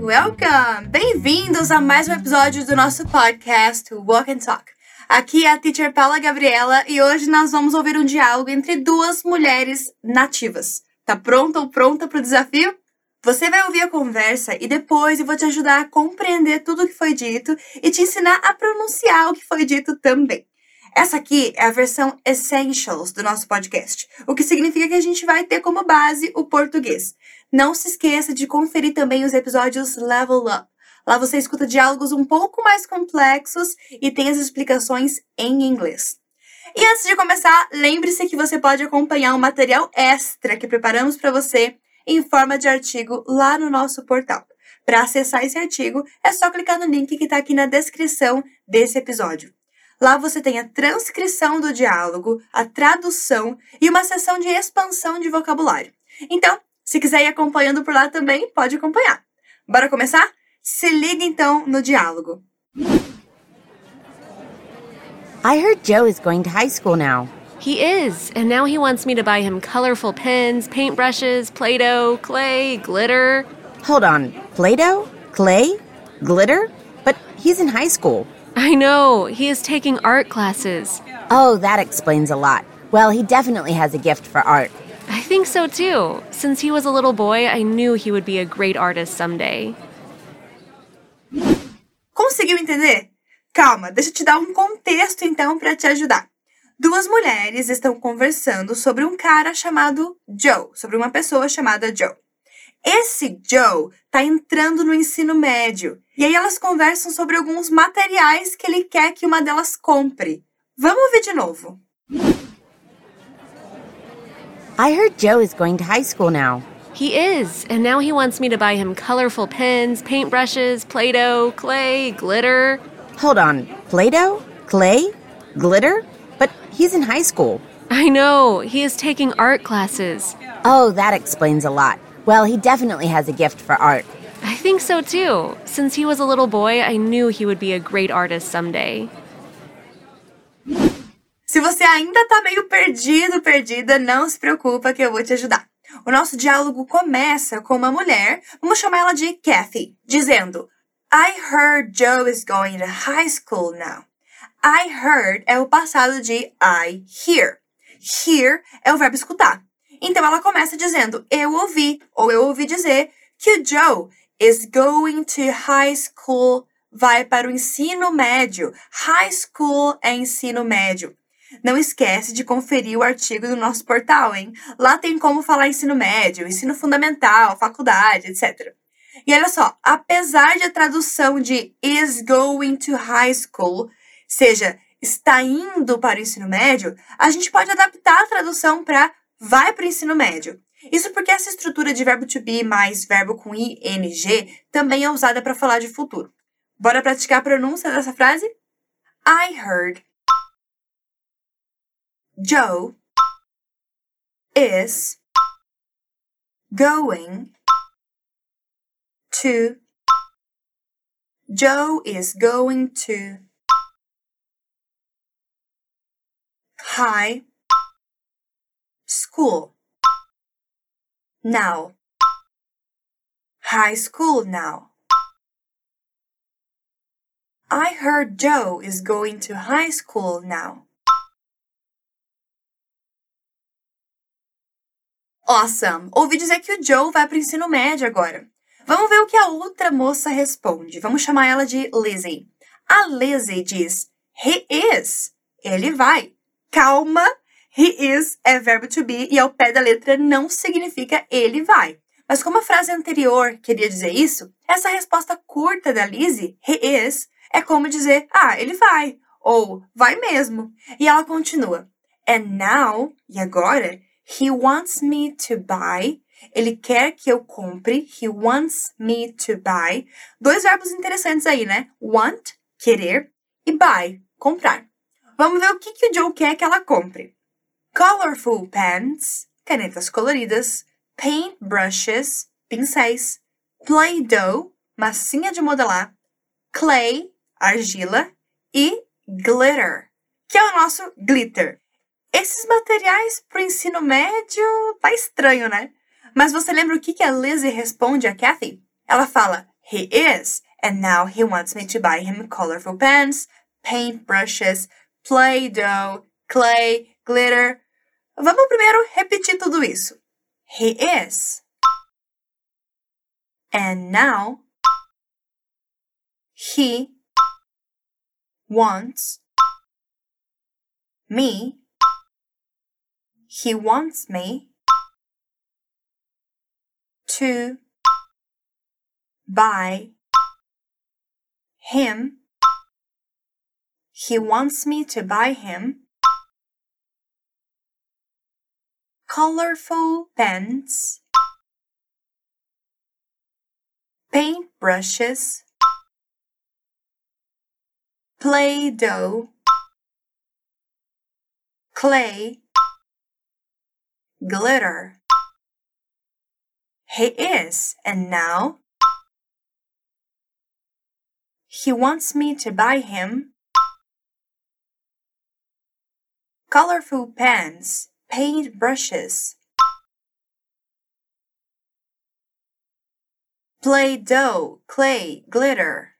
welcome! Bem-vindos a mais um episódio do nosso podcast Walk and Talk. Aqui é a teacher Paula Gabriela e hoje nós vamos ouvir um diálogo entre duas mulheres nativas. Tá pronta ou pronta para o desafio? Você vai ouvir a conversa e depois eu vou te ajudar a compreender tudo o que foi dito e te ensinar a pronunciar o que foi dito também. Essa aqui é a versão Essentials do nosso podcast, o que significa que a gente vai ter como base o português. Não se esqueça de conferir também os episódios Level Up. Lá você escuta diálogos um pouco mais complexos e tem as explicações em inglês. E antes de começar, lembre-se que você pode acompanhar um material extra que preparamos para você em forma de artigo lá no nosso portal. Para acessar esse artigo, é só clicar no link que está aqui na descrição desse episódio. Lá você tem a transcrição do diálogo, a tradução e uma sessão de expansão de vocabulário. Então, se quiser ir acompanhando por lá também, pode acompanhar. Bora começar? Se liga então no diálogo. I heard Joe is going to high school now. He is, and now he wants me to buy him colorful pens, paintbrushes, Play Doh, clay, glitter. Hold on, Play Doh? Clay? Glitter? But he's in high school. I know, he is taking art classes. Oh, that explains a lot. Well, he definitely has a gift for art. I think so too. Since he was a little boy, I knew he would be a great artist someday. Conseguiu entender? Calma, deixa eu te dar um contexto então para te ajudar. Duas mulheres estão conversando sobre um cara chamado Joe, sobre uma pessoa chamada Joe. Esse Joe está entrando no ensino médio e aí elas conversam sobre alguns materiais que ele quer que uma delas compre. Vamos ouvir de novo. I heard Joe is going to high school now. He is, and now he wants me to buy him colorful pens, paintbrushes, Play Doh, clay, glitter. Hold on, Play Doh? Clay? Glitter? But he's in high school. I know, he is taking art classes. Oh, that explains a lot. Well, he definitely has a gift for art. I think so too. Since he was a little boy, I knew he would be a great artist someday. Se você ainda está meio perdido, perdida, não se preocupa que eu vou te ajudar. O nosso diálogo começa com uma mulher, vamos chamar ela de Kathy, dizendo: I heard Joe is going to high school now. I heard é o passado de I hear. Hear é o verbo escutar. Então ela começa dizendo: Eu ouvi, ou eu ouvi dizer que o Joe is going to high school, vai para o ensino médio. High school é ensino médio. Não esquece de conferir o artigo do nosso portal, hein? Lá tem como falar ensino médio, ensino fundamental, faculdade, etc. E olha só, apesar de a tradução de is going to high school seja está indo para o ensino médio, a gente pode adaptar a tradução para vai para o ensino médio. Isso porque essa estrutura de verbo to be mais verbo com ing também é usada para falar de futuro. Bora praticar a pronúncia dessa frase? I heard Joe is going to Joe is going to high school now high school now I heard Joe is going to high school now Awesome! Ouvi dizer que o Joe vai para o ensino médio agora. Vamos ver o que a outra moça responde. Vamos chamar ela de Lizzie. A Lizzie diz: He is. Ele vai. Calma, he is é verbo to be e ao pé da letra não significa ele vai. Mas como a frase anterior queria dizer isso, essa resposta curta da Lizzie, he is, é como dizer: Ah, ele vai. Ou vai mesmo. E ela continua: And now, e agora, He wants me to buy. Ele quer que eu compre. He wants me to buy. Dois verbos interessantes aí, né? Want, querer, e buy, comprar. Vamos ver o que, que o Joe quer que ela compre. Colorful pens, canetas coloridas. Paint brushes, pincéis. Play-Doh, massinha de modelar. Clay, argila. E glitter, que é o nosso glitter. Esses materiais para o ensino médio tá estranho, né? Mas você lembra o que, que a Lizzie responde a Kathy? Ela fala: he is. And now he wants me to buy him colorful pens, paint brushes, play doh, clay, glitter. Vamos primeiro repetir tudo isso. He is. And now he wants me. He wants me to buy him. He wants me to buy him colorful pens, paint brushes, play doh, clay, glitter. He is, and now he wants me to buy him colorful pens, paint brushes, play doh, clay, glitter.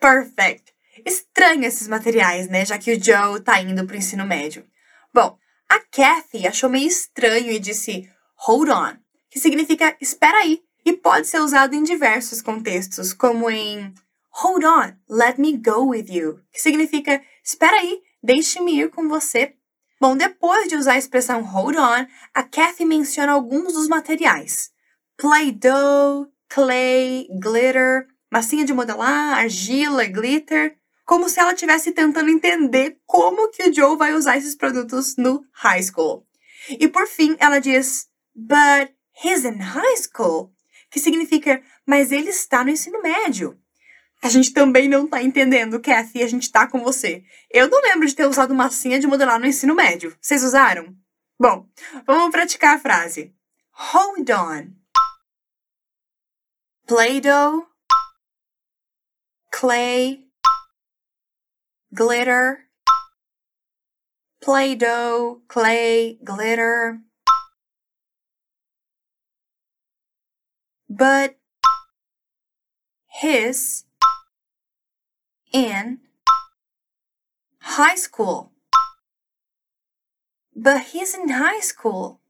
Perfect! Estranho esses materiais, né? Já que o Joe tá indo pro ensino médio. Bom, a Kathy achou meio estranho e disse hold on, que significa espera aí, e pode ser usado em diversos contextos, como em hold on, let me go with you, que significa espera aí, deixe-me ir com você. Bom, depois de usar a expressão hold on, a Kathy menciona alguns dos materiais: Play-Doh, clay, glitter, massinha de modelar, argila, glitter, como se ela estivesse tentando entender como que o Joe vai usar esses produtos no high school. E por fim, ela diz, but he's in high school, que significa, mas ele está no ensino médio. A gente também não tá entendendo, Kathy, a gente tá com você. Eu não lembro de ter usado massinha de modelar no ensino médio. Vocês usaram? Bom, vamos praticar a frase. Hold on. Play-Doh clay, glitter, Play Doh, clay, glitter. But his in high school. But he's in high school.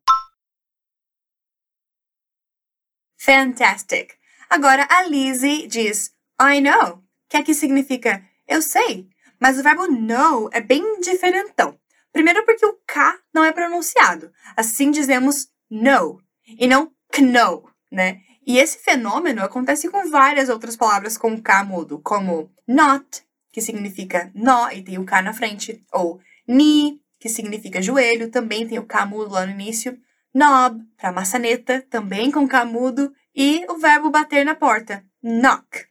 Fantastic. Agora a Lizzie diz I know. que aqui significa eu sei, mas o verbo know é bem diferentão. Primeiro porque o K não é pronunciado. Assim dizemos know e não know, né? E esse fenômeno acontece com várias outras palavras com K mudo, como not, que significa nó e tem o K na frente, ou knee, que significa joelho, também tem o K mudo lá no início, knob, para maçaneta, também com K mudo, e o verbo bater na porta, knock.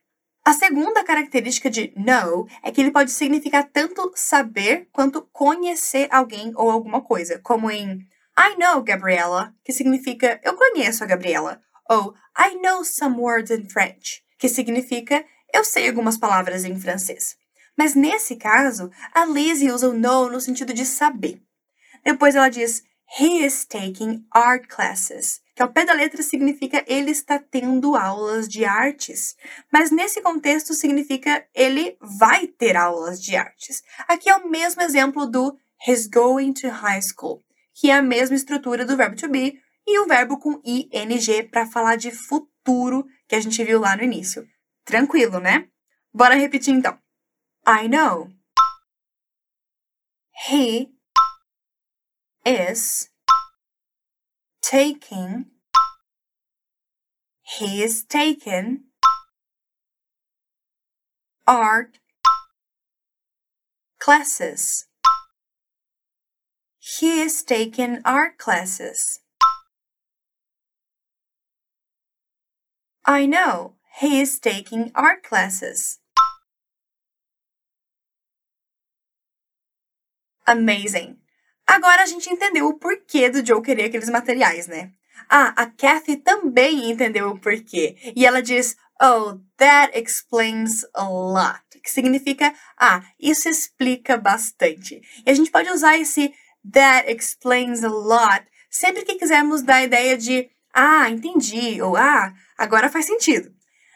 A segunda característica de know é que ele pode significar tanto saber quanto conhecer alguém ou alguma coisa, como em I know Gabriella, que significa eu conheço a Gabriela, ou I know some words in French, que significa eu sei algumas palavras em francês. Mas nesse caso, a Lizzie usa o know no sentido de saber. Depois ela diz He is taking art classes, que ao pé da letra significa ele está tendo aulas de artes. Mas nesse contexto significa ele vai ter aulas de artes. Aqui é o mesmo exemplo do he's going to high school, que é a mesma estrutura do verbo to be e o verbo com ing para falar de futuro que a gente viu lá no início. Tranquilo, né? Bora repetir então. I know. He is taking he is taken art classes he is taking art classes I know he is taking art classes Amazing! Agora a gente entendeu o porquê do Joe querer aqueles materiais, né? Ah, a Kathy também entendeu o porquê. E ela diz, oh, that explains a lot. Que significa, ah, isso explica bastante. E a gente pode usar esse that explains a lot sempre que quisermos dar a ideia de Ah, entendi. Ou ah, agora faz sentido.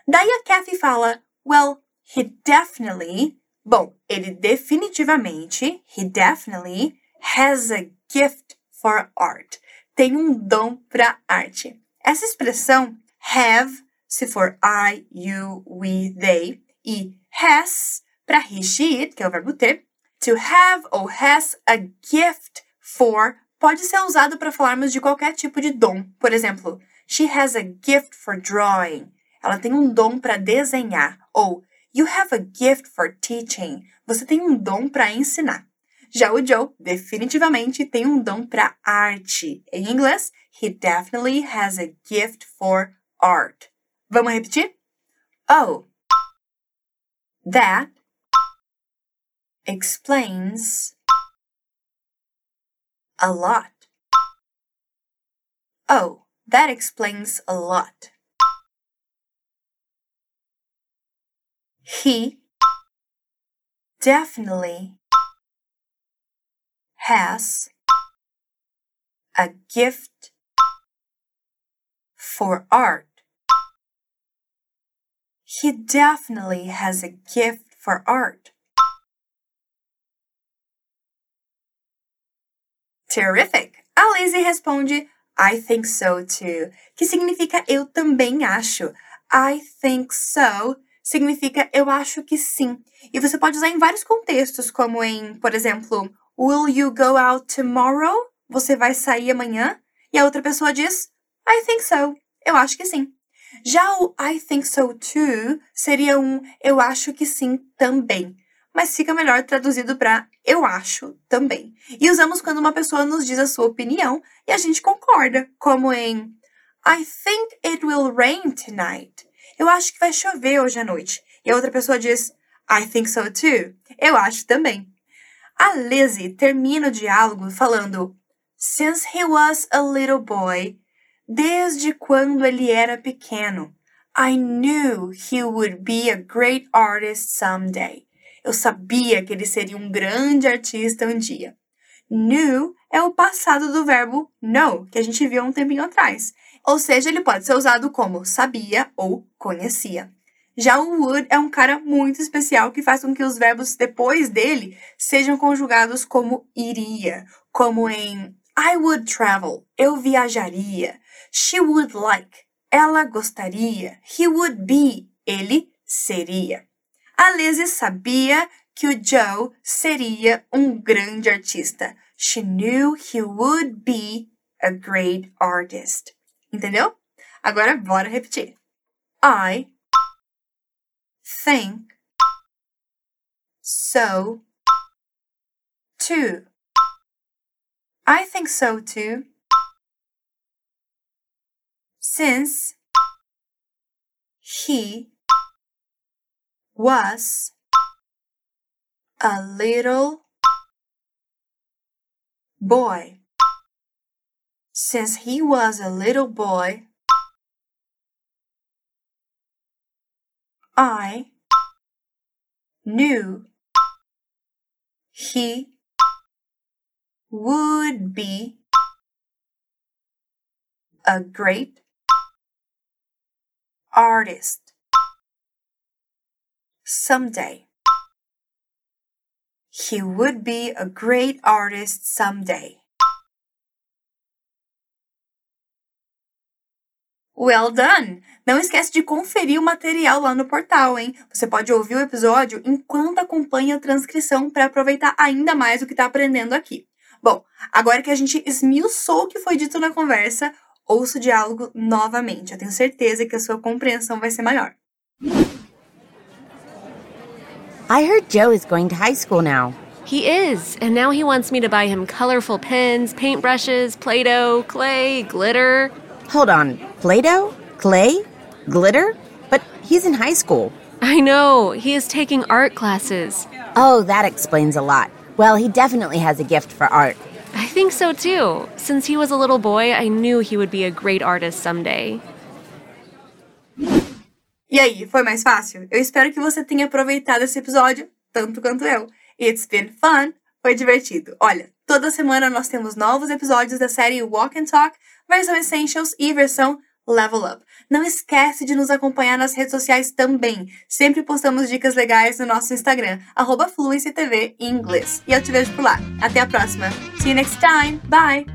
Daí a Kathy fala, well, he definitely. Bom, ele definitivamente, he definitely has a gift for art. Tem um dom para arte. Essa expressão have, se for I, you, we, they, e has para he, she, it, que é o verbo ter. To have ou has a gift for pode ser usado para falarmos de qualquer tipo de dom. Por exemplo, she has a gift for drawing. Ela tem um dom para desenhar. Ou you have a gift for teaching. Você tem um dom para ensinar. Já o Joe definitivamente tem um dom para arte. Em inglês, he definitely has a gift for art. Vamos repetir? Oh, that explains a lot. Oh, that explains a lot. He definitely has a gift for art. He definitely has a gift for art. Terrific! A Lizzie responde I think so too, que significa eu também acho. I think so significa eu acho que sim. E você pode usar em vários contextos, como em, por exemplo, Will you go out tomorrow? Você vai sair amanhã? E a outra pessoa diz I think so. Eu acho que sim. Já o I think so too seria um eu acho que sim também mas fica melhor traduzido para eu acho também. E usamos quando uma pessoa nos diz a sua opinião e a gente concorda, como em I think it will rain tonight. Eu acho que vai chover hoje à noite. E a outra pessoa diz I think so too. Eu acho também. A Lizzie termina o diálogo falando Since he was a little boy, desde quando ele era pequeno, I knew he would be a great artist someday. Eu sabia que ele seria um grande artista um dia. Knew é o passado do verbo know, que a gente viu um tempinho atrás. Ou seja, ele pode ser usado como sabia ou conhecia. Já o would é um cara muito especial que faz com que os verbos depois dele sejam conjugados como iria, como em I would travel, eu viajaria. She would like, ela gostaria. He would be, ele seria. A Lizzie sabia que o Joe seria um grande artista. She knew he would be a great artist. Entendeu? Agora bora repetir. I think so too. I think so too. Since he was a little boy. Since he was a little boy, I knew he would be a great artist someday. He would be a great artist someday. Well done! Não esquece de conferir o material lá no portal, hein? Você pode ouvir o episódio enquanto acompanha a transcrição para aproveitar ainda mais o que está aprendendo aqui. Bom, agora que a gente esmiuçou o que foi dito na conversa, ouça o diálogo novamente. Eu tenho certeza que a sua compreensão vai ser maior. I heard Joe is going to high school now. He is, and now he wants me to buy him colorful pens, paintbrushes, Play Doh, clay, glitter. Hold on, Play Doh? Clay? Glitter? But he's in high school. I know, he is taking art classes. Oh, that explains a lot. Well, he definitely has a gift for art. I think so too. Since he was a little boy, I knew he would be a great artist someday. E aí, foi mais fácil? Eu espero que você tenha aproveitado esse episódio tanto quanto eu. It's been fun! foi divertido. Olha, toda semana nós temos novos episódios da série Walk and Talk, versão Essentials e versão Level Up. Não esquece de nos acompanhar nas redes sociais também. Sempre postamos dicas legais no nosso Instagram, FluencyTV em inglês. E eu te vejo por lá. Até a próxima. See you next time. Bye!